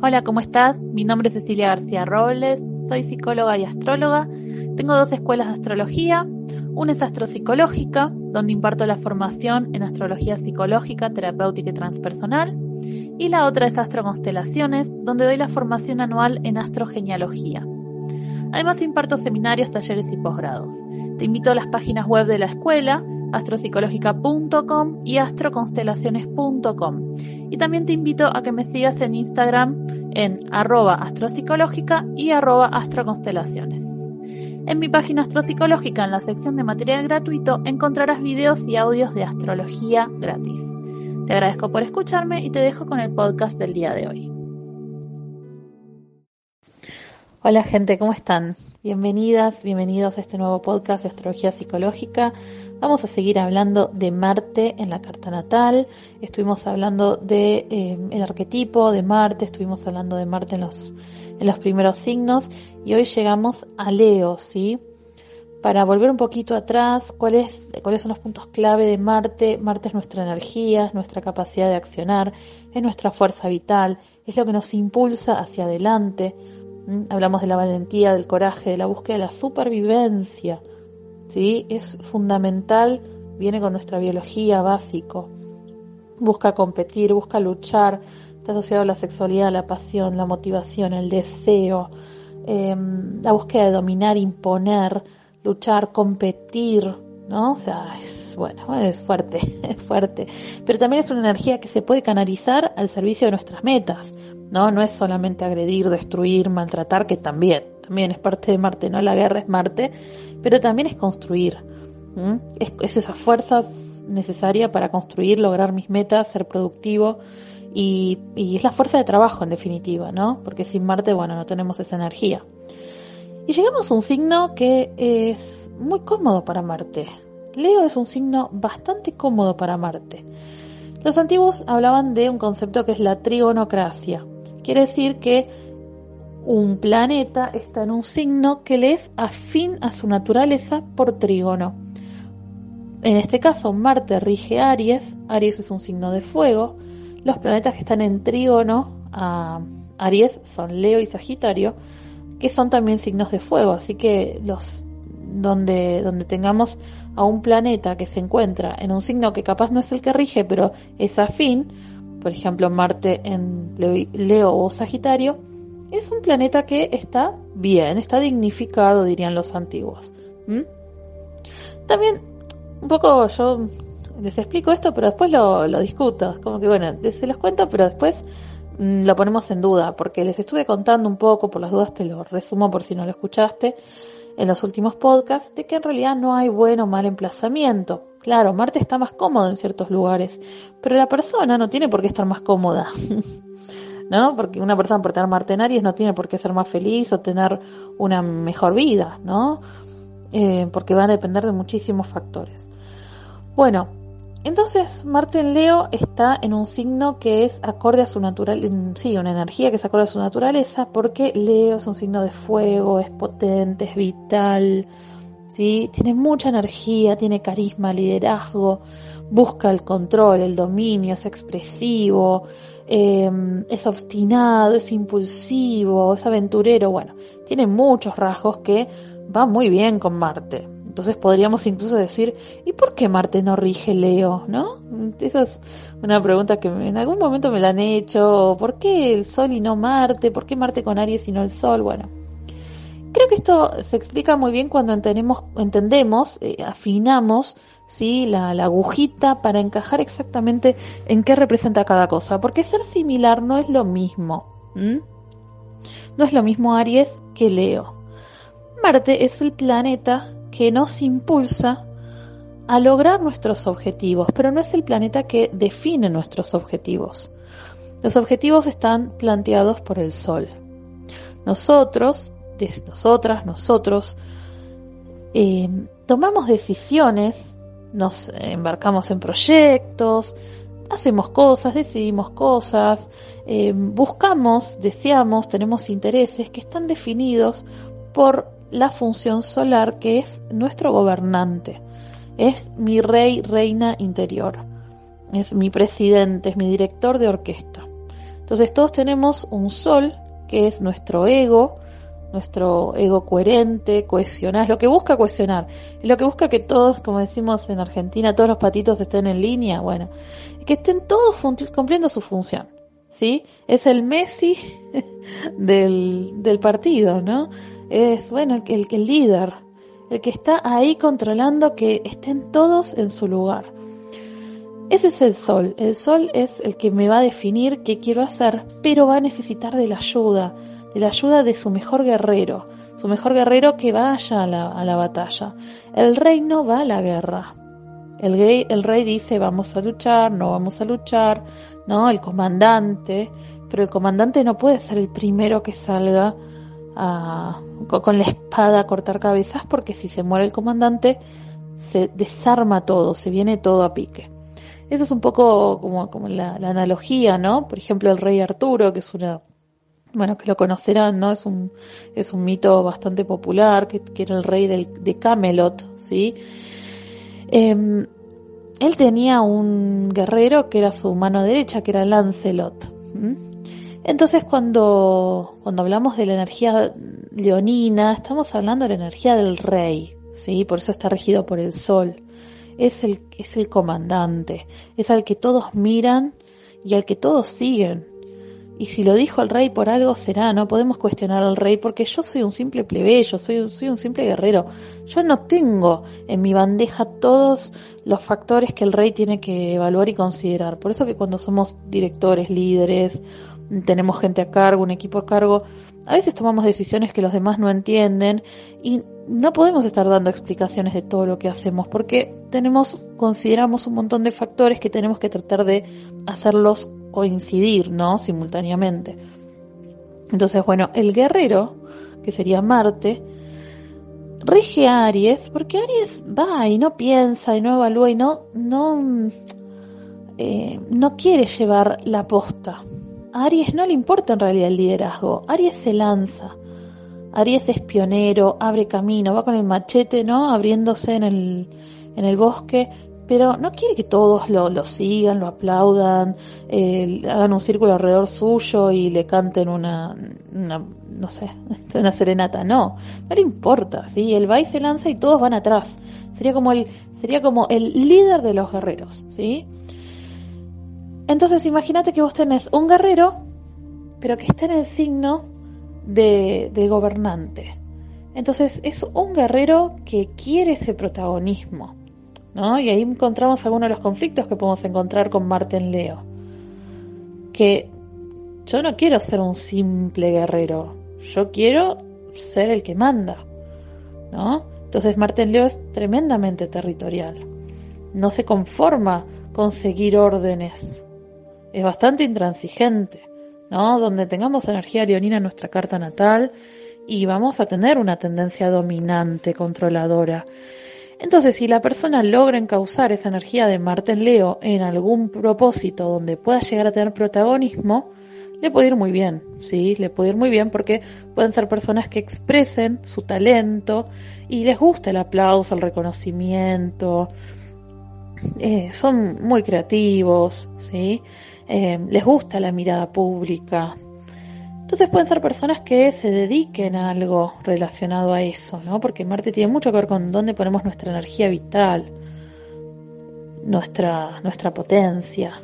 Hola, ¿cómo estás? Mi nombre es Cecilia García Robles, soy psicóloga y astróloga. Tengo dos escuelas de astrología. Una es astropsicológica, donde imparto la formación en astrología psicológica, terapéutica y transpersonal. Y la otra es astroconstelaciones, donde doy la formación anual en astrogenealogía. Además imparto seminarios, talleres y posgrados. Te invito a las páginas web de la escuela, astropsicológica.com y astroconstelaciones.com. Y también te invito a que me sigas en Instagram en arroba astropsicológica y arroba astroconstelaciones. En mi página astropsicológica, en la sección de material gratuito, encontrarás videos y audios de astrología gratis. Te agradezco por escucharme y te dejo con el podcast del día de hoy. Hola gente, ¿cómo están? Bienvenidas, bienvenidos a este nuevo podcast de astrología psicológica. Vamos a seguir hablando de Marte en la carta natal. Estuvimos hablando de eh, arquetipo de Marte, estuvimos hablando de Marte en los en los primeros signos y hoy llegamos a Leo, ¿sí? Para volver un poquito atrás, ¿cuáles, cuáles son los puntos clave de Marte? Marte es nuestra energía, es nuestra capacidad de accionar, es nuestra fuerza vital, es lo que nos impulsa hacia adelante. Hablamos de la valentía, del coraje, de la búsqueda de la supervivencia. ¿Sí? Es fundamental, viene con nuestra biología básico. Busca competir, busca luchar, está asociado a la sexualidad, la pasión, la motivación, el deseo, em, la búsqueda de dominar, imponer, luchar, competir, ¿no? O sea, es bueno, es fuerte, es fuerte. Pero también es una energía que se puede canalizar al servicio de nuestras metas, ¿no? No es solamente agredir, destruir, maltratar, que también, también es parte de Marte, ¿no? La guerra es Marte, pero también es construir. Es, es esa fuerza necesaria para construir, lograr mis metas, ser productivo, y, y, es la fuerza de trabajo en definitiva, ¿no? Porque sin Marte, bueno, no tenemos esa energía. Y llegamos a un signo que es muy cómodo para Marte. Leo es un signo bastante cómodo para Marte. Los antiguos hablaban de un concepto que es la trigonocracia. Quiere decir que un planeta está en un signo que le es afín a su naturaleza por trígono. En este caso, Marte rige Aries. Aries es un signo de fuego los planetas que están en trígono a Aries son Leo y Sagitario, que son también signos de fuego, así que donde, donde tengamos a un planeta que se encuentra en un signo que capaz no es el que rige, pero es afín, por ejemplo Marte en Leo, o Sagitario, es un planeta que está bien, está dignificado, dirían los antiguos. También, un poco yo les explico esto, pero después lo, lo discuto. Como que bueno, se los cuento, pero después mm, lo ponemos en duda, porque les estuve contando un poco, por las dudas te lo resumo por si no lo escuchaste, en los últimos podcasts, de que en realidad no hay buen o mal emplazamiento. Claro, Marte está más cómodo en ciertos lugares, pero la persona no tiene por qué estar más cómoda. ¿No? Porque una persona por tener Marte en Aries no tiene por qué ser más feliz o tener una mejor vida, ¿no? Eh, porque va a depender de muchísimos factores. Bueno, entonces, Marte en Leo está en un signo que es acorde a su naturaleza, sí, una energía que es acorde a su naturaleza, porque Leo es un signo de fuego, es potente, es vital, tiene mucha energía, tiene carisma, liderazgo, busca el control, el dominio, es expresivo, em, es obstinado, es impulsivo, es aventurero, bueno, tiene muchos rasgos que van muy bien con Marte. Entonces podríamos incluso decir, ¿y por qué Marte no rige Leo? ¿No? Esa es una pregunta que en algún momento me la han hecho. ¿Por qué el Sol y no Marte? ¿Por qué Marte con Aries y no el Sol? Bueno, creo que esto se explica muy bien cuando entendemos, eh, afinamos ¿sí? La, agujita para encajar exactamente en qué representa cada cosa. Porque ser similar no es lo mismo. No es lo mismo Aries que Leo. Marte es el planeta que nos impulsa a lograr nuestros objetivos, pero no es el planeta que define nuestros objetivos. Los objetivos están planteados por el Sol. Nosotros, nosotras, nosotros, eh, tomamos decisiones, nos embarcamos en proyectos, hacemos cosas, decidimos cosas, eh, buscamos, deseamos, tenemos intereses que están definidos por la función solar que es nuestro gobernante. Es mi rey, reina interior. Es mi presidente, es mi director de orquesta. Entonces todos tenemos un sol que es nuestro ego, nuestro ego coherente, cohesionar, es lo que busca cohesionar, es lo que busca que todos, como decimos en Argentina, todos los patitos estén en línea, bueno, que estén todos cumpliendo su función, ¿sí? Es el Messi del, del partido, ¿no? Es, bueno, el, el líder, el que está ahí controlando que estén todos en su lugar. Ese es el sol. El sol es el que me va a definir qué quiero hacer, pero va a necesitar de la ayuda, la ayuda de su mejor guerrero, su mejor guerrero que vaya a la, a la batalla. El rey no va a la guerra. El rey, el rey dice vamos a luchar, no vamos a luchar, ¿no? El comandante, pero el comandante no puede ser el primero que salga a, con la espada a cortar cabezas porque si se muere el comandante se desarma todo, se viene todo a pique. Eso es un poco como, como la, analogía, ¿no? Por ejemplo, el rey Arturo, que es una, bueno, que lo conocerán, ¿no? Es un, es un mito bastante popular, que, era el rey de Camelot, ¿sí? Em, él tenía un guerrero que era su mano derecha, que era Lancelot. Entonces cuando, cuando hablamos de la energía leonina, estamos hablando de la energía del rey, ¿sí? Por eso está regido por el sol. Es el, es el comandante, es al que todos miran y al que todos siguen. Y si lo dijo el rey por algo será, no podemos cuestionar al rey porque yo soy un simple plebeyo, soy, soy un simple guerrero. Yo no tengo en mi bandeja todos los factores que el rey tiene que evaluar y considerar. Por eso que cuando somos directores, líderes tenemos gente a cargo, un equipo a cargo, a veces tomamos decisiones que los demás no entienden y no podemos estar dando explicaciones de todo lo que hacemos porque tenemos, consideramos un montón de factores que tenemos que tratar de hacerlos coincidir, ¿no? Simultáneamente. Entonces, bueno, el guerrero, que sería Marte, rige a Aries porque Aries va y no piensa y no evalúa y no, no, eh, no quiere llevar la posta, a Aries no le importa en realidad el liderazgo. Aries se lanza. Aries es pionero, abre camino, va con el machete, ¿no? Abriéndose en el, en el bosque, pero no quiere que todos lo, lo sigan, lo aplaudan, hagan un círculo alrededor suyo y le canten una, una, no sé, una serenata. No, no le importa, ¿sí? Él va y se lanza y todos van atrás. Sería como el, sería como el líder de los guerreros, ¿sí? Entonces imagínate que vos tenés un guerrero, pero que está en el signo de, gobernante. Entonces es un guerrero que quiere ese protagonismo. Y ahí encontramos algunos de los conflictos que podemos encontrar con Marte en Leo. Que yo no quiero ser un simple guerrero, yo quiero ser el que manda. ¿no? Entonces Marte en Leo es tremendamente territorial. No se conforma con seguir órdenes es bastante intransigente, ¿no? Donde tengamos energía leonina en nuestra carta natal y vamos a tener una tendencia dominante, controladora. Entonces, si la persona logra encauzar esa energía de Marte en Leo en algún propósito donde pueda llegar a tener protagonismo, le puede ir muy bien, ¿sí? Le puede ir muy bien porque pueden ser personas que expresen su talento y les gusta el aplauso, el reconocimiento, eh, son muy creativos, ¿sí? Eh, les gusta la mirada pública. Entonces pueden ser personas que se dediquen a algo relacionado a eso, ¿no? Porque Marte tiene mucho que ver con dónde ponemos nuestra energía vital, nuestra, nuestra potencia.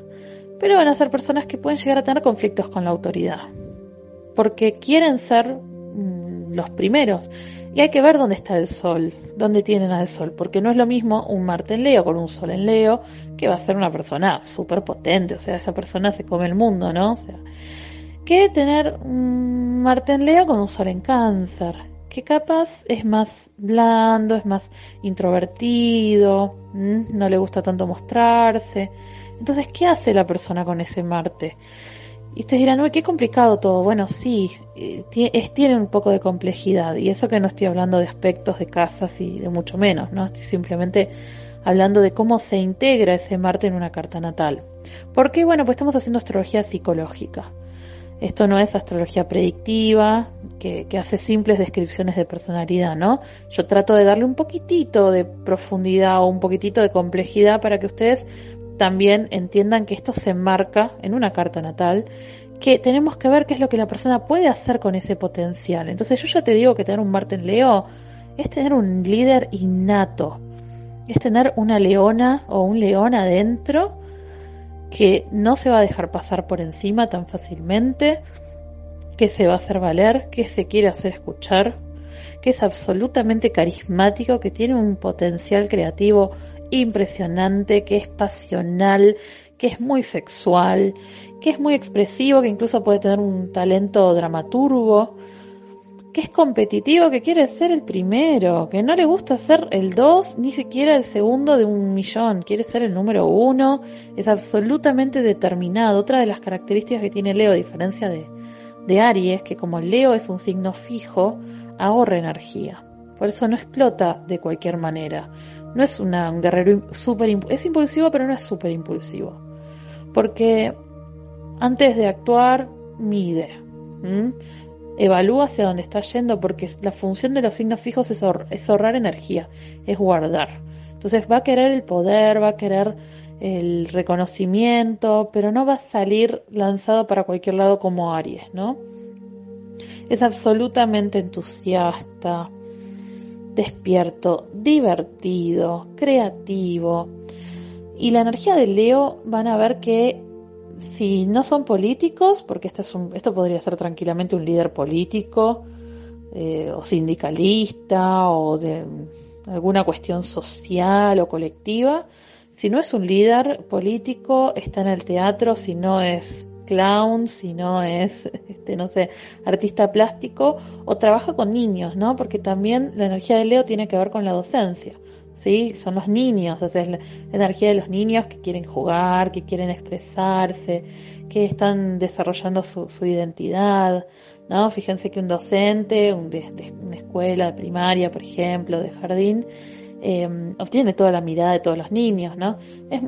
Pero van a ser personas que pueden llegar a tener conflictos con la autoridad. Porque quieren ser mm, los primeros. Y hay que ver dónde está el sol, dónde tienen al sol, porque no es lo mismo un Marte en Leo con un sol en Leo, que va a ser una persona súper potente, o sea, esa persona se come el mundo, ¿no? O sea, que tener un Marte en Leo con un sol en cáncer, que capaz es más blando, es más introvertido, no le gusta tanto mostrarse. Entonces, ¿qué hace la persona con ese Marte? Y ustedes dirán, uy, qué complicado todo. Bueno, sí, eh, tiene un poco de complejidad. Y eso que no estoy hablando de aspectos de casas y de mucho menos, ¿no? Estoy simplemente hablando de cómo se integra ese Marte en una carta natal. ¿Por qué? Bueno, pues estamos haciendo astrología psicológica. Esto no es astrología predictiva, que, hace simples descripciones de personalidad, ¿no? Yo trato de darle un poquitito de profundidad o un poquitito de complejidad para que ustedes también entiendan que esto se enmarca en una carta natal, que tenemos que ver qué es lo que la persona puede hacer con ese potencial. Entonces yo ya te digo que tener un Marte en Leo es tener un líder innato, es tener una leona o un león adentro que no se va a dejar pasar por encima tan fácilmente, que se va a hacer valer, que se quiere hacer escuchar, que es absolutamente carismático, que tiene un potencial creativo impresionante, que es pasional, que es muy sexual, que es muy expresivo, que incluso puede tener un talento dramaturgo, que es competitivo, que quiere ser el primero, que no le gusta ser el dos, ni siquiera el segundo de un millón, quiere ser el número uno, es absolutamente determinado. Otra de las características que tiene Leo, a diferencia de, de Aries, que como Leo es un signo fijo, ahorra energía. Por eso no explota de cualquier manera. No es una, un guerrero súper es impulsivo, pero no es súper impulsivo. Porque antes de actuar, mide. Evalúa hacia dónde está yendo, porque la función de los signos fijos es, ahorrar energía, es guardar. Entonces va a querer el poder, va a querer el reconocimiento, pero no va a salir lanzado para cualquier lado como Aries, ¿no? Es absolutamente entusiasta, despierto, divertido, creativo. Y la energía de Leo van a ver que si no son políticos, porque esto, es un, esto podría ser tranquilamente un líder político eh, o sindicalista o de alguna cuestión social o colectiva, si no es un líder político, está en el teatro, si no es clown, si no es, este, no sé, artista plástico, o trabaja con niños, ¿no? Porque también la energía de Leo tiene que ver con la docencia, ¿sí? Son los niños, o sea, es la energía de los niños que quieren jugar, que quieren expresarse, que están desarrollando su, identidad, ¿no? Fíjense que un docente, un de, una escuela de primaria, por ejemplo, de jardín, eh, obtiene toda la mirada de todos los niños, ¿no? Es,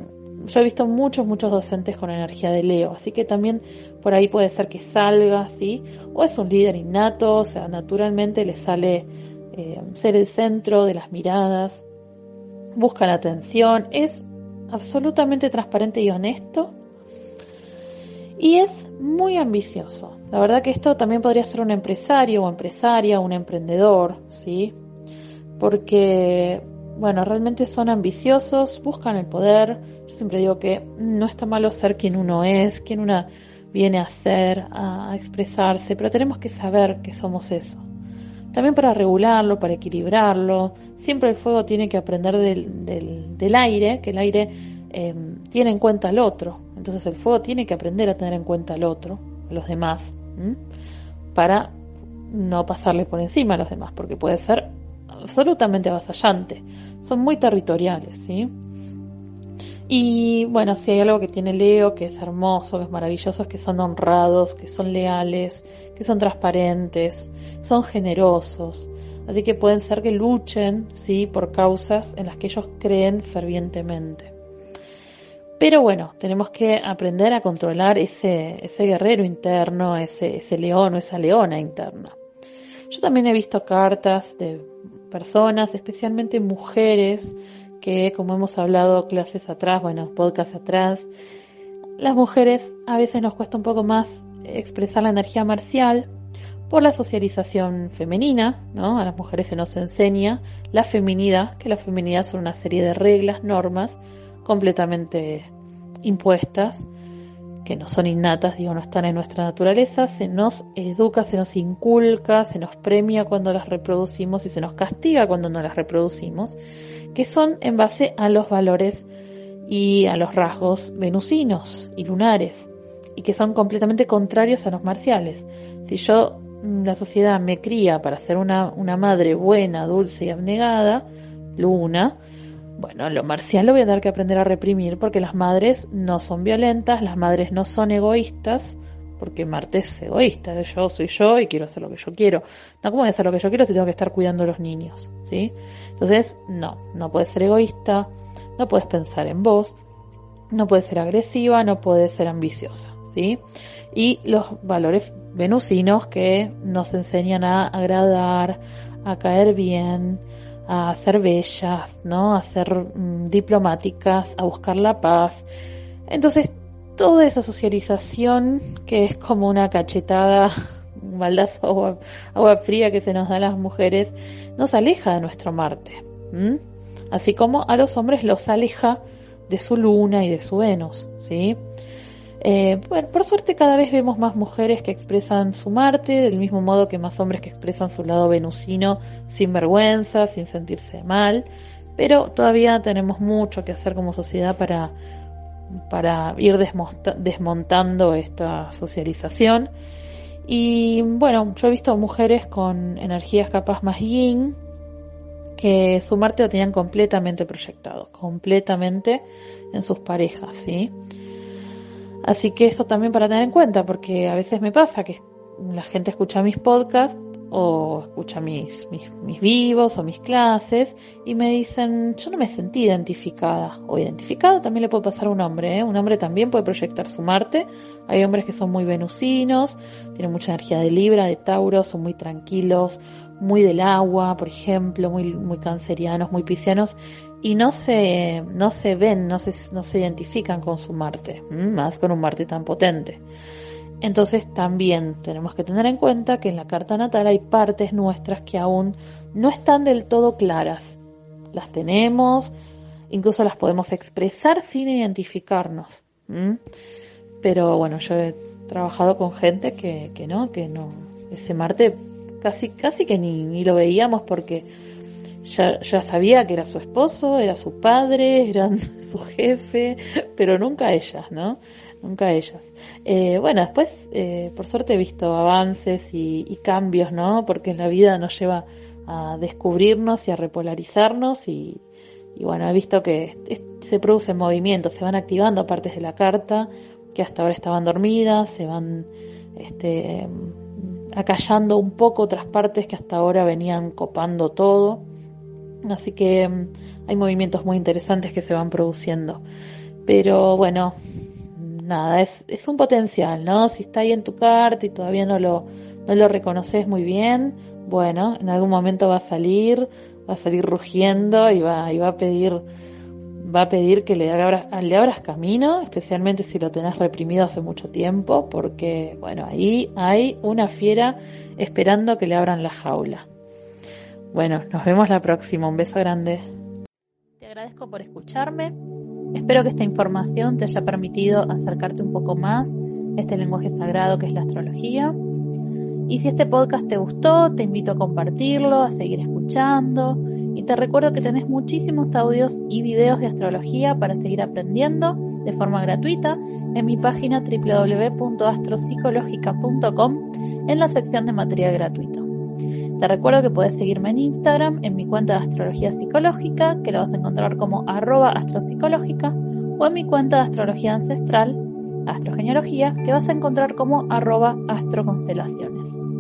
yo he visto muchos, muchos docentes con energía de Leo, así que también por ahí puede ser que salga, ¿sí? O es un líder innato, o sea, naturalmente le sale eh, ser el centro de las miradas, busca la atención, es absolutamente transparente y honesto y es muy ambicioso. La verdad que esto también podría ser un empresario o empresaria, un emprendedor, ¿sí? Porque, bueno, realmente son ambiciosos, buscan el poder, yo siempre digo que no está malo ser quien uno es, quien una viene a ser, a, expresarse, pero tenemos que saber que somos eso. También para regularlo, para equilibrarlo. Siempre el fuego tiene que aprender del, aire, que el aire em, tiene en cuenta al otro. Entonces el fuego tiene que aprender a tener en cuenta al otro, a los demás, para no pasarle por encima a los demás, porque puede ser absolutamente avasallante. Son muy territoriales, ¿sí? Y bueno, si hay algo que tiene Leo, que es hermoso, que es maravilloso, es que son honrados, que son leales, que son transparentes, son generosos. Así que pueden ser que luchen, sí, por causas en las que ellos creen fervientemente. Pero bueno, tenemos que aprender a controlar ese, ese guerrero interno, ese, ese león o esa leona interna. Yo también he visto cartas de personas, especialmente mujeres, que, como hemos hablado clases atrás, bueno, podcast atrás, las mujeres a veces nos cuesta un poco más expresar la energía marcial por la socialización femenina, ¿no? A las mujeres se nos enseña la feminidad, que la feminidad son una serie de reglas, normas completamente impuestas que no son innatas, digo, no están en nuestra naturaleza, se nos educa, se nos inculca, se nos premia cuando las reproducimos y se nos castiga cuando no las reproducimos, que son en base a los valores y a los rasgos venusinos y lunares, y que son completamente contrarios a los marciales. Si yo, mm, la sociedad me cría para ser una, una madre buena, dulce y abnegada, luna, bueno, lo marcial lo voy a tener que aprender a reprimir porque las madres no son violentas, las madres no son egoístas, porque Marte es egoísta, yo soy yo y quiero hacer lo que yo quiero. No, ¿cómo voy a hacer lo que yo quiero si tengo que estar cuidando a los niños? ¿Sí? Entonces, no, no puedes ser egoísta, no puedes pensar en vos, no puedes ser agresiva, no puedes ser ambiciosa, ¿sí? Y los valores venusinos que nos enseñan a agradar, a caer bien, a ser bellas, ¿no? A ser mm, diplomáticas, a buscar la paz. Entonces, toda esa socialización que es como una cachetada, un baldazo agua, agua fría que se nos da a las mujeres, nos aleja de nuestro Marte. Así como a los hombres los aleja de su luna y de su Venus, ¿sí? Eh, bueno, por suerte cada vez vemos más mujeres que expresan su Marte, del mismo modo que más hombres que expresan su lado venusino sin vergüenza, sin sentirse mal, pero todavía tenemos mucho que hacer como sociedad para, para ir desmontando esta socialización. Y bueno, yo he visto mujeres con energías capaz más yin, que su Marte lo tenían completamente proyectado, completamente en sus parejas, ¿sí? Así que esto también para tener en cuenta, porque a veces me pasa que la gente escucha mis podcasts o escucha mis, mis, vivos o mis clases y me dicen, yo no me sentí identificada o identificado también le puede pasar a un hombre, ¿eh? un hombre también puede proyectar su Marte, hay hombres que son muy venusinos, tienen mucha energía de Libra, de Tauro, son muy tranquilos, muy del agua, por ejemplo, muy, muy cancerianos, muy piscianos, y no se, no se ven, no se, no se identifican con su Marte, más con un Marte tan potente. Entonces también tenemos que tener en cuenta que en la carta natal hay partes nuestras que aún no están del todo claras. Las tenemos, incluso las podemos expresar sin identificarnos. Pero bueno, yo he trabajado con gente que, que no, que no, ese Marte casi, casi que ni, ni lo veíamos porque ya, ya, sabía que era su esposo, era su padre, era su jefe, pero nunca ellas, ¿no? Nunca ellas. Eh, bueno, después, eh, por suerte he visto avances y, cambios, ¿no? Porque la vida nos lleva a descubrirnos y a repolarizarnos y, bueno, he visto que se producen movimientos, se van activando partes de la carta que hasta ahora estaban dormidas, se van este, acallando un poco otras partes que hasta ahora venían copando todo. Así que mm, hay movimientos muy interesantes que se van produciendo. Pero bueno, nada, es, un potencial, ¿no? Si está ahí en tu carta y todavía no lo, no lo reconoces muy bien, bueno, en algún momento va a salir, va a salir rugiendo y va, y va a pedir va a pedir que le abras, le abras camino, especialmente si lo tenés reprimido hace mucho tiempo, porque bueno, ahí hay una fiera esperando que le abran la jaula. Bueno, nos vemos la próxima, un beso grande. Te agradezco por escucharme, espero que esta información te haya permitido acercarte un poco más a este lenguaje sagrado que es la astrología. Y si este podcast te gustó, te invito a compartirlo, a seguir escuchando y te recuerdo que tenés muchísimos audios y videos de astrología para seguir aprendiendo de forma gratuita en mi página www.astropsicológica.com en la sección de material gratuito. Te recuerdo que puedes seguirme en Instagram en mi cuenta de astrología psicológica, que la vas a encontrar como arroba astropsicológica, o en mi cuenta de astrología ancestral, astrogenealogía, que vas a encontrar como arroba astroconstelaciones.